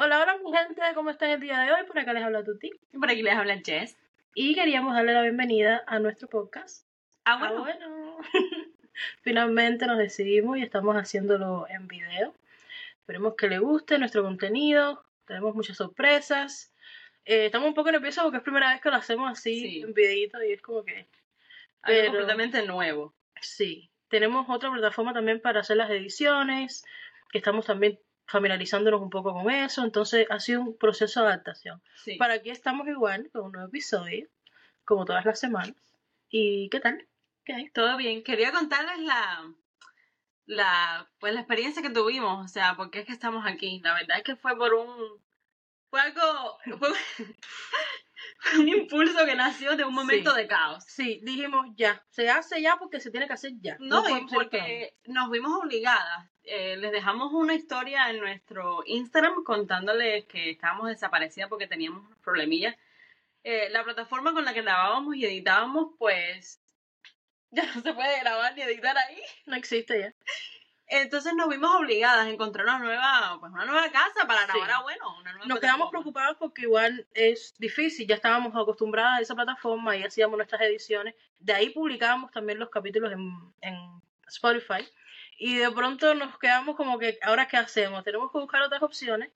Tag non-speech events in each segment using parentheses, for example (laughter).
Hola, hola mi gente, ¿cómo están el día de hoy? Por acá les habla Tuti. Y por aquí les habla Jess. Y queríamos darle la bienvenida a nuestro podcast. Ah, bueno. Ah, bueno. (laughs) Finalmente nos decidimos y estamos haciéndolo en video. Esperemos que les guste nuestro contenido. Tenemos muchas sorpresas. Eh, estamos un poco nerviosos porque es primera vez que lo hacemos así Sí. en videito y es como que... Algo Pero- completamente nuevo. Sí, tenemos otra plataforma también para hacer las ediciones, que estamos también familiarizándonos un poco con eso, entonces ha sido un proceso de adaptación. Sí. Para aquí estamos igual, con un nuevo episodio, como todas las semanas. ¿Y qué tal? ¿Qué hay? Todo bien. Quería contarles la, la, pues la experiencia que tuvimos, o sea, porque es que estamos aquí. La verdad es que fue por un, fue algo, fue (laughs) un impulso que nació de un momento Sí. de caos. Sí, dijimos ya, se hace ya porque se tiene que hacer ya. No, y porque nos vimos obligadas. Eh, les dejamos una historia en nuestro Instagram contándoles que estábamos desaparecidas porque teníamos unos problemillas. Eh, la plataforma con la que grabábamos y editábamos, pues (laughs) ya no se puede grabar ni editar ahí. No existe ya. Entonces nos vimos obligadas a encontrar una nueva, pues una nueva casa para Sí. grabar a bueno, una nueva Nos quedamos preocupados porque igual es difícil, ya estábamos acostumbradas a esa plataforma y hacíamos nuestras ediciones. De ahí publicábamos también los capítulos en, en Spotify. Y de pronto nos quedamos como que, ¿ahora qué hacemos? Tenemos que buscar otras opciones,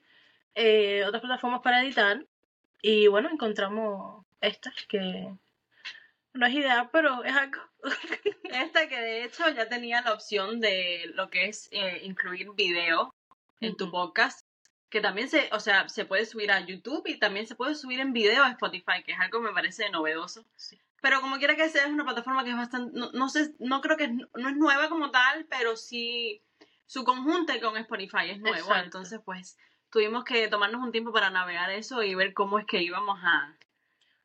eh, otras plataformas para editar. Y bueno, encontramos estas que no es ideal, pero es algo. (laughs) Esta que de hecho ya tenía la opción de lo que es eh, incluir video en tu podcast, que también se, o sea, se puede subir a YouTube y también se puede subir en video a Spotify, que es algo que me parece novedoso. Sí. Pero como quiera que sea, es una plataforma que es bastante, no, no sé, no creo que es, no es nueva como tal, pero sí su conjunto con Spotify es nuevo, Exacto. entonces pues tuvimos que tomarnos un tiempo para navegar eso y ver cómo es que íbamos a...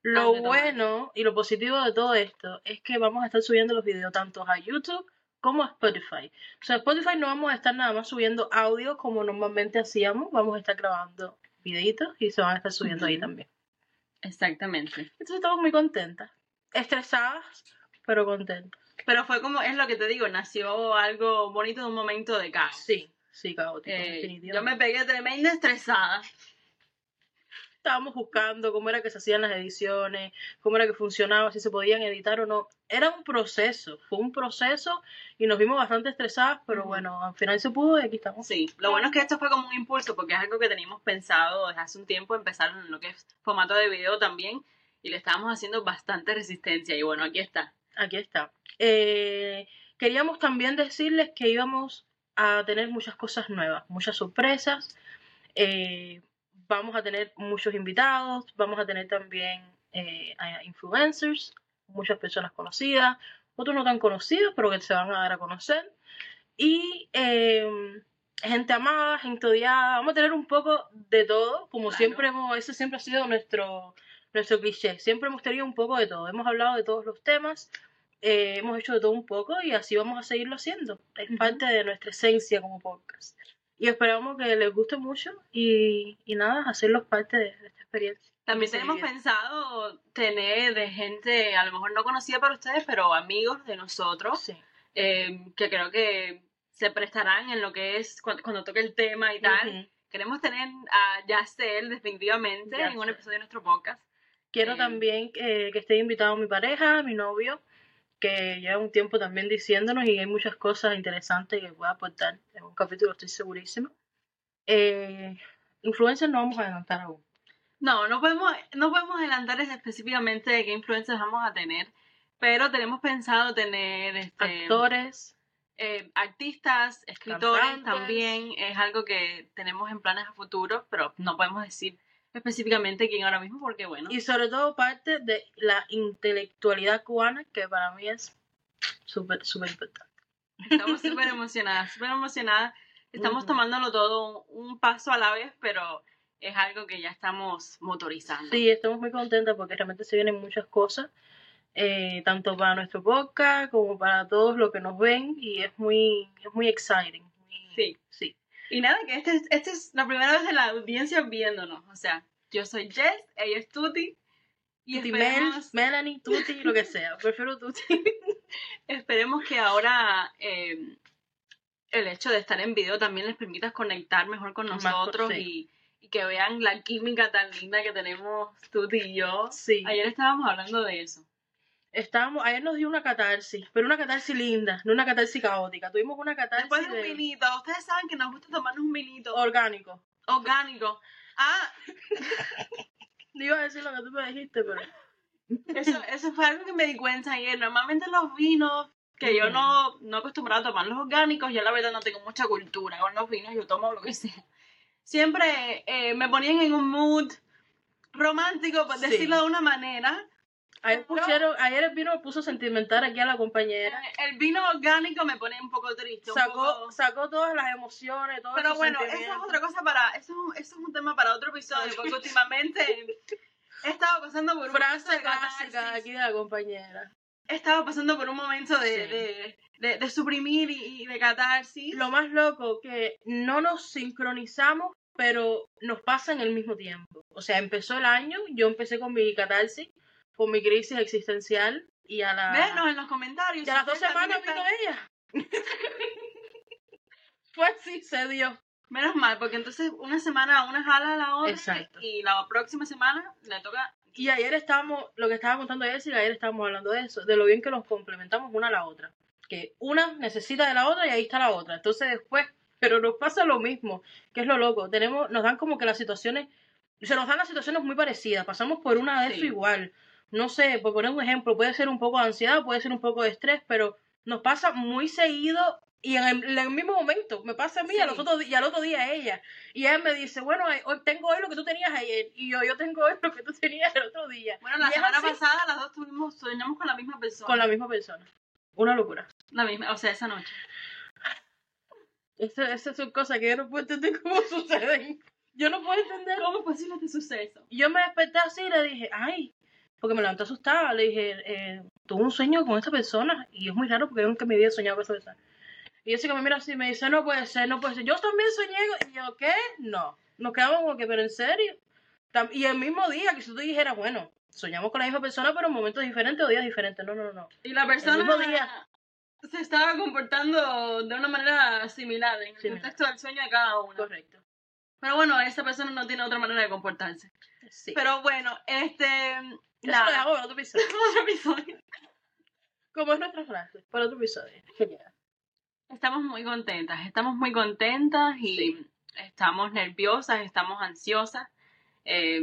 Lo bueno y lo positivo de todo esto es que vamos a estar subiendo los videos tanto a YouTube como a Spotify. O sea, Spotify no vamos a estar nada más subiendo audio como normalmente hacíamos, vamos a estar grabando videitos y se van a estar subiendo ahí Ujú. también. Exactamente. Entonces estamos muy contentas, estresadas, pero contentas. Pero fue como, es lo que te digo, nació algo bonito de un momento de caos. Sí, sí, caótico, Eh, yo me pegué tremenda estresada. Estábamos buscando cómo era que se hacían las ediciones, cómo era que funcionaba, si se podían editar o no. Era un proceso, fue un proceso y nos vimos bastante estresadas, pero bueno, al final se pudo y aquí estamos. Sí, lo bueno es que esto fue como un impulso porque es algo que teníamos pensado desde hace un tiempo empezar en lo que es formato de video también y le estábamos haciendo bastante resistencia y bueno, aquí está. Aquí está. Eh, queríamos también decirles que íbamos a tener muchas cosas nuevas, muchas sorpresas. Eh, vamos a tener muchos invitados, vamos a tener también eh, influencers, muchas personas conocidas, otros no tan conocidos, pero que se van a dar a conocer. Y eh, gente amada, gente odiada. Vamos a tener un poco de todo, como Claro. siempre hemos, ese siempre ha sido nuestro, nuestro cliché. Siempre hemos tenido un poco de todo. Hemos hablado de todos los temas, eh, hemos hecho de todo un poco y así vamos a seguirlo haciendo. Es parte de nuestra esencia como podcast. Y esperamos que les guste mucho y, y nada, hacerlos parte de, de esta experiencia. También tenemos bien. pensado tener de gente a lo mejor no conocida para ustedes, pero amigos de nosotros, Sí. eh, que creo que se prestarán en lo que es cuando, cuando toque el tema y tal. Ujú. Queremos tener a Yacel definitivamente en un Yacel. episodio de nuestro podcast. Quiero Eh, también que, que esté invitado mi pareja, mi novio, que lleva un tiempo también diciéndonos y hay muchas cosas interesantes que a aportar en un capítulo, estoy segurísima. Eh, influencers no vamos a adelantar aún. No, no podemos, no podemos adelantar específicamente de qué influencias vamos a tener, pero tenemos pensado tener este, Actores, eh, artistas, escritores Cantantes. también, es algo que tenemos en planes a futuro, pero no podemos decir específicamente quién ahora mismo porque bueno, y sobre todo parte de la intelectualidad cubana, que para mí es súper, súper importante. estamos (laughs) súper emocionadas, súper emocionadas, estamos Ujú. tomándolo todo un paso a la vez, pero es algo que ya estamos motorizando. Sí, estamos muy contentas porque realmente se vienen muchas cosas, eh, tanto para nuestro podcast como para todos los que nos ven y es muy, es muy exciting. muy- Sí. sí. Y nada, que este, es- este es la primera vez de la audiencia viéndonos. O sea, yo soy Jess, ella es Tuti. Y Tuti Mel, esperemos, Melanie, Tuti, lo que sea. (laughs) Prefiero Tuti. (laughs) esperemos que ahora eh, el hecho de estar en video también les permita conectar mejor con nosotros sí. y, y que vean la química tan linda que tenemos tú y yo. Sí. Ayer estábamos hablando de eso. Estábamos, ayer nos dio una catarsis, pero una catarsis linda, no una catarsis caótica. Tuvimos una catarsis Después de un vinito, ustedes saben que nos gusta tomarnos un vinito orgánico. orgánico. Ah, No (laughs) iba a decir lo que tú me dijiste, pero eso, eso fue algo que me di cuenta ayer. Normalmente los vinos que yo no, no acostumbrado a tomar los orgánicos, yo la verdad no tengo mucha cultura con los vinos, yo tomo lo que sea. Siempre eh, me ponían en un mood romántico, por Sí. decirlo de una manera. Ayer pusieron, ayer el vino puso sentimental aquí a la compañera. El vino orgánico me pone un poco triste. un Sacó, poco- sacó todas las emociones, todos Pero bueno, eso es otra cosa para. Eso es un, eso es un tema para otro episodio, porque (laughs) últimamente he estado pasando por un momento Frase de clásica aquí de la compañera. He estado pasando por un momento de, Sí. de, de, de suprimir y, y de catarsis. Lo más loco que no nos sincronizamos, pero nos pasa en el mismo tiempo. O sea, empezó el año, yo empecé con mi catarsis, con mi crisis existencial y a la Véanos en los comentarios. y a las dos semanas vino ella. (laughs) Fue así, se dio. Menos mal, porque entonces una semana una jala a la otra Exacto. y la próxima semana le toca. Y ayer estábamos, lo que estaba contando Jessica, ayer estábamos hablando de eso, de lo bien que nos complementamos una a la otra. Que una necesita de la otra y ahí está la otra. Entonces después, (laughs) pero nos pasa lo mismo, que es lo loco. Tenemos, nos dan como que las situaciones, se nos dan las situaciones muy parecidas, pasamos por una de Sí. eso igual. No sé, por poner un ejemplo, puede ser un poco de ansiedad, puede ser un poco de estrés, pero nos pasa muy seguido y en el, en el mismo momento. Me pasa a mí y, al otro, di- y al otro día a ella. Y ella me dice, bueno, eh, hoy tengo hoy lo que tú tenías ayer. Y yo, yo tengo hoy lo que tú tenías el otro día. Bueno, la Y es semana pasada las dos tuvimos, soñamos con la misma persona. Con la misma persona. Una locura. La misma, o sea, esa noche. Esa esa son cosas que yo no puedo entender (laughs) cómo suceden. Yo no puedo entender. ¿Cómo es posible este suceso? Y yo me desperté así y le dije, ay, porque me levanté asustada. Le dije, eh, tuve un sueño con esta persona. Y es muy raro porque yo nunca en mi vida he soñado con esa persona. Y Jessica me mira así y me dice, no puede ser, no puede ser. Yo también soñé. con-". Y yo, ¿qué? No. Nos quedamos como que, pero en serio. Y el mismo día que si tú dijeras, bueno, soñamos con la misma persona, pero en momentos diferentes o días diferentes. No, no, no. Y la persona mismo día. se estaba comportando de una manera similar en el Similar. contexto del sueño de cada uno. Correcto. Pero bueno, esa persona no tiene otra manera de comportarse. Sí. Pero bueno, este. Eso lo dejamos para otro episodio. (laughs) Otro episodio. Como es nuestra frase, para otro episodio. Genial. Estamos muy contentas, estamos muy contentas y Sí. estamos nerviosas, estamos ansiosas, eh,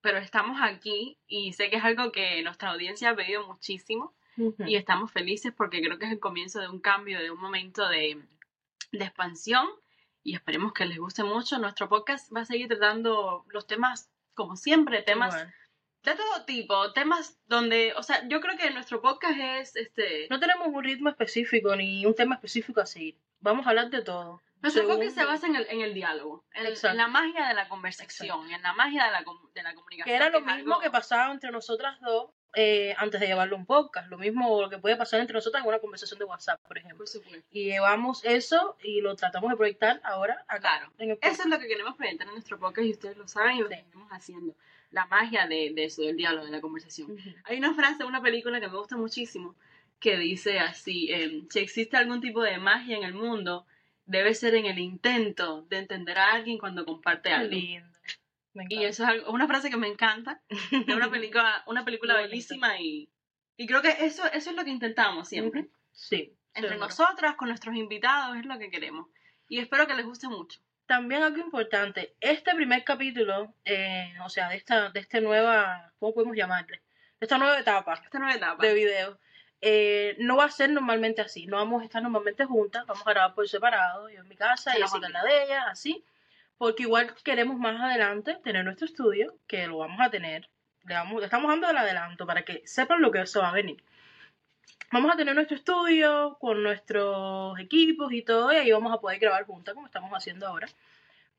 pero estamos aquí y sé que es algo que nuestra audiencia ha pedido muchísimo y estamos felices porque creo que es el comienzo de un cambio, de un momento de, de expansión y esperemos que les guste mucho. Nuestro podcast va a seguir tratando los temas, como siempre, temas Bueno. De todo tipo, temas donde, o sea, yo creo que nuestro podcast es, este, No tenemos un ritmo específico ni un tema específico a seguir. Vamos a hablar de todo. nuestro Según- podcast se basa en el, en el diálogo, en, la magia de la conversación, en la magia de la, de la comunicación. Que era lo mismo algo- que pasaba entre nosotras dos eh, antes de llevarlo a un podcast. Lo mismo lo que puede pasar entre nosotras en una conversación de WhatsApp, por ejemplo. Por supuesto. Y llevamos eso y lo tratamos de proyectar ahora acá. Claro. En el podcast. Eso es lo que queremos presentar en nuestro podcast y ustedes lo saben y lo Sí. seguimos haciendo. La magia de, de eso, del diálogo, de la conversación. Hay una frase de una película que me gusta muchísimo que dice así, eh, si existe algún tipo de magia en el mundo, debe ser en el intento de entender a alguien cuando comparte algo. lindo. Y eso es algo- una frase que me encanta, de una película, una película (laughs) bonito. bellísima y, y creo que eso, eso es lo que intentamos siempre. Sí. Entre seguro. nosotras, con nuestros invitados, es lo que queremos. Y espero que les guste mucho. También algo importante, este primer capítulo, eh, o sea, de esta, de esta nueva, ¿cómo podemos llamarle? De esta nueva etapa Esta nueva etapa. de video, eh, no va a ser normalmente así, no vamos a estar normalmente juntas, vamos a grabar por separado, yo en mi casa, Jessica en la de ella, así, porque igual queremos más adelante tener nuestro estudio, que lo vamos a tener, le, vamos, le estamos dando el adelanto para que sepan lo que eso va a venir. Vamos a tener nuestro estudio con nuestros equipos y todo, y ahí vamos a poder grabar juntas como estamos haciendo ahora.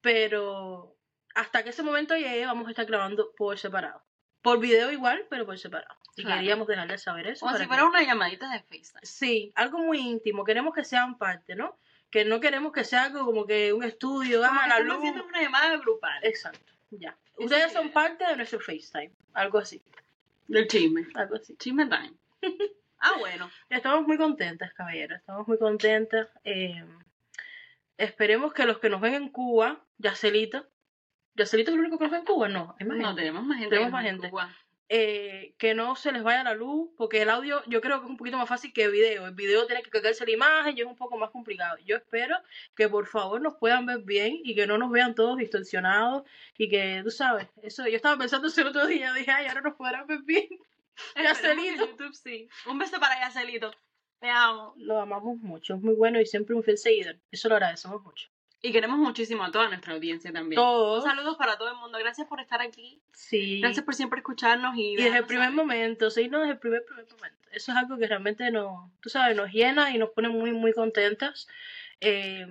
Pero hasta que ese momento llegue, vamos a estar grabando por separado. Por video igual, pero por separado. Y Claro. queríamos dejarles saber eso. Como si que- fuera una llamadita de FaceTime. Sí, algo muy íntimo. Queremos que sean parte, ¿no? Que no queremos que sea algo como que un estudio, Como ah, que la estamos luz. haciendo una llamada grupal. Exacto, ya. Esa Ustedes son parte de nuestro FaceTime. Algo así, Del chisme. algo así. Chisme time. (laughs) ah, bueno. Estamos muy contentas, caballeros. Estamos muy contentas. Eh, esperemos que los que nos ven en Cuba, Yacelita, Yacelito es el único que nos ve en Cuba, no, hay más No, gente. tenemos más gente. Tenemos más ve en gente. Cuba. Eh, que no se les vaya la luz, porque el audio yo creo que es un poquito más fácil que video. El video tiene que cargarse la imagen y es un poco más complicado. Yo espero que por favor nos puedan ver bien y que no nos vean todos distorsionados y que, tú sabes, eso yo estaba pensando eso el otro día, dije, ay, ahora nos podrán ver bien. (laughs) Yacelito. YouTube sí. Un beso para Yacelito. Te amo. Lo amamos mucho, es muy bueno y siempre un fiel seguidor. Eso lo agradecemos mucho. Y queremos muchísimo a toda nuestra audiencia también. Todos, Saludos para todo el mundo. Gracias por estar aquí. sí. Gracias por siempre escucharnos y, Y desde el primer saber. momento, sí, no, desde el primer, primer momento. Eso es algo que realmente nos, tú sabes, nos llena y nos pone muy, muy contentas. Eh,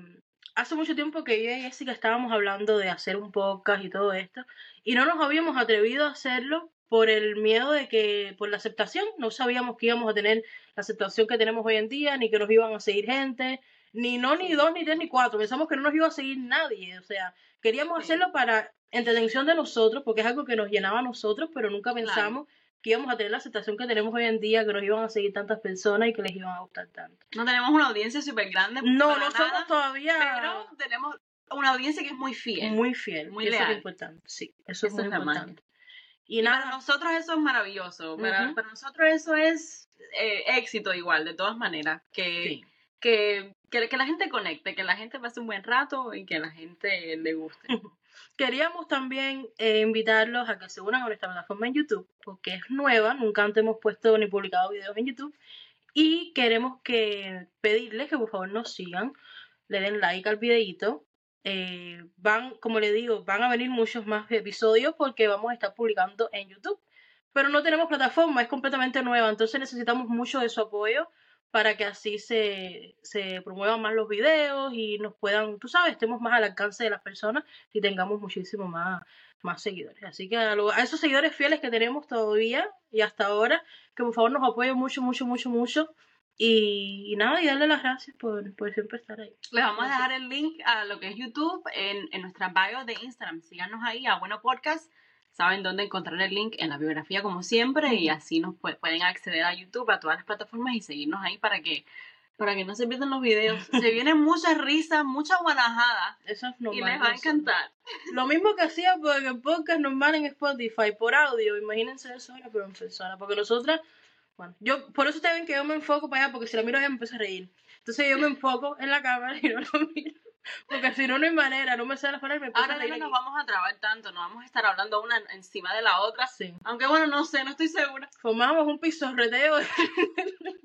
hace mucho tiempo que yo y Jessica estábamos hablando de hacer un podcast y todo esto, y no nos habíamos atrevido a hacerlo por el miedo de que, por la aceptación, no sabíamos que íbamos a tener la aceptación que tenemos hoy en día, ni que nos iban a seguir gente, ni no, ni dos, ni tres, ni cuatro. Pensamos que no nos iba a seguir nadie, o sea, queríamos Sí. hacerlo para entretención de nosotros, porque es algo que nos llenaba a nosotros, pero nunca Claro. pensamos que íbamos a tener la aceptación que tenemos hoy en día, que nos iban a seguir tantas personas y que les iban a gustar tanto. No tenemos una audiencia súper grande. No, no nada, somos todavía Pero tenemos una audiencia que es muy fiel. muy fiel, muy y eso es leal. importante, sí, eso es muy importante. Y Y para nada, nosotros eso es maravilloso. Para, Ujú. para nosotros eso es eh, éxito igual, de todas maneras. Que, sí. que, que, que la gente conecte, que la gente pase un buen rato y que la gente le guste. (laughs) Queríamos también eh, invitarlos a que se unan a nuestra plataforma en YouTube, porque es nueva, nunca antes hemos puesto ni publicado videos en YouTube. Y queremos que pedirles que por favor nos sigan, le den like al videito. Eh, van, como le digo, van a venir muchos más episodios porque vamos a estar publicando en YouTube. Pero no tenemos plataforma, es completamente nueva, entonces necesitamos mucho de su apoyo para que así se, se promuevan más los videos y nos puedan, tú sabes, estemos más al alcance de las personas y tengamos muchísimo más, más seguidores. Así que a, a esos seguidores fieles que tenemos todavía y hasta ahora, que por favor nos apoyen mucho, mucho, mucho, mucho. Y, y nada, y darle las gracias por, por siempre estar ahí. Les vamos a dejar el link a lo que es YouTube en, en nuestra bio de Instagram. Síganos ahí a Bueno Podcast. Saben dónde encontrar el link en la biografía como siempre y así nos pu- pueden acceder a YouTube, a todas las plataformas y seguirnos ahí para que para que no se pierdan los videos. (laughs) Se vienen muchas risas, mucha guanajada Eso es y normal. les va a encantar. Lo mismo que hacía por el podcast normal en Spotify, por audio, imagínense eso ahora, pero en persona. Porque nosotras, bueno, yo, por eso ustedes ven que yo me enfoco para allá, porque si la miro ella me empieza a reír. Entonces yo me enfoco en la cámara y no lo miro. Porque si no, no hay manera, no me sale las palabras y me empiezo Ahora a ya no nos vamos a trabar tanto, no vamos a estar hablando una encima de la otra. Sí. Aunque bueno, no sé, no estoy segura. Formamos un pisorreteo en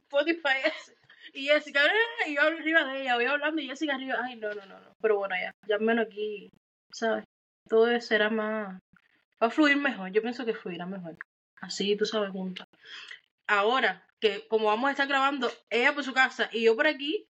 Spotify ese. Y Jessica, "Ah", y yo arriba de ella, voy hablando y Jessica arriba. Ay, no, no, no, no. Pero bueno, ya, ya menos aquí, ¿sabes? Todo será más. Va a fluir mejor. Yo pienso que fluirá mejor. Así, tú sabes, juntas. Ahora, que como vamos a estar grabando ella por su casa y yo por aquí,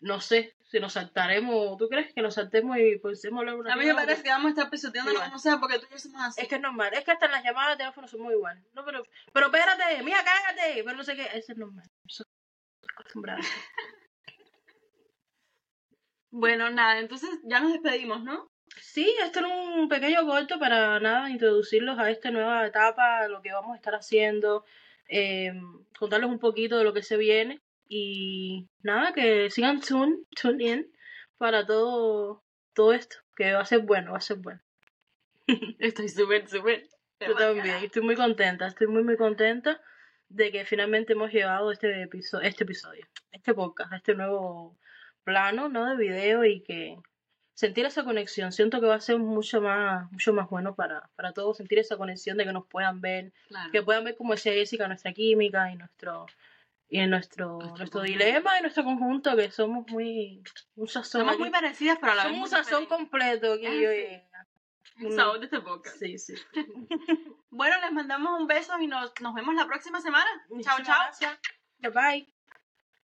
no sé si nos saltaremos. ¿Tú crees que nos saltemos y pues hablar una A mí me parece que vamos a estar pisoteando, Igual. no sé, porque tú y yo somos así. Es que es normal, es que hasta en las llamadas de teléfono son muy igual. No, pero, pero espérate, mira, cállate, pero no sé qué, eso es normal. Eso es acostumbrado. (laughs) Bueno, nada, entonces ya nos despedimos, ¿no? Sí, esto era un pequeño corto para nada, introducirlos a esta nueva etapa, lo que vamos a estar haciendo, eh, contarles un poquito de lo que se viene y nada, que sigan tune, tune in para todo, todo esto, que va a ser bueno, va a ser bueno. (laughs) Estoy súper, súper. Yo también, estoy muy contenta, estoy muy muy contenta de que finalmente hemos llevado este episodio, este episodio, este podcast, este nuevo plano, ¿no? De video y que sentir esa conexión, siento que va a ser mucho más, mucho más bueno para, para todos, sentir esa conexión de que nos puedan ver, Claro. que puedan ver como decía Jessica, nuestra química y nuestro y en nuestro, Nuestro dilema y nuestro conjunto, que somos muy, un sazón, Somos muy parecidas, pero a la somos un sazón completo aquí, Ah, yo ella. El sabor de este podcast. Sí, sí. (laughs) Bueno, les mandamos un beso y nos, nos vemos la próxima semana. Chao, chao. gracias. Bye.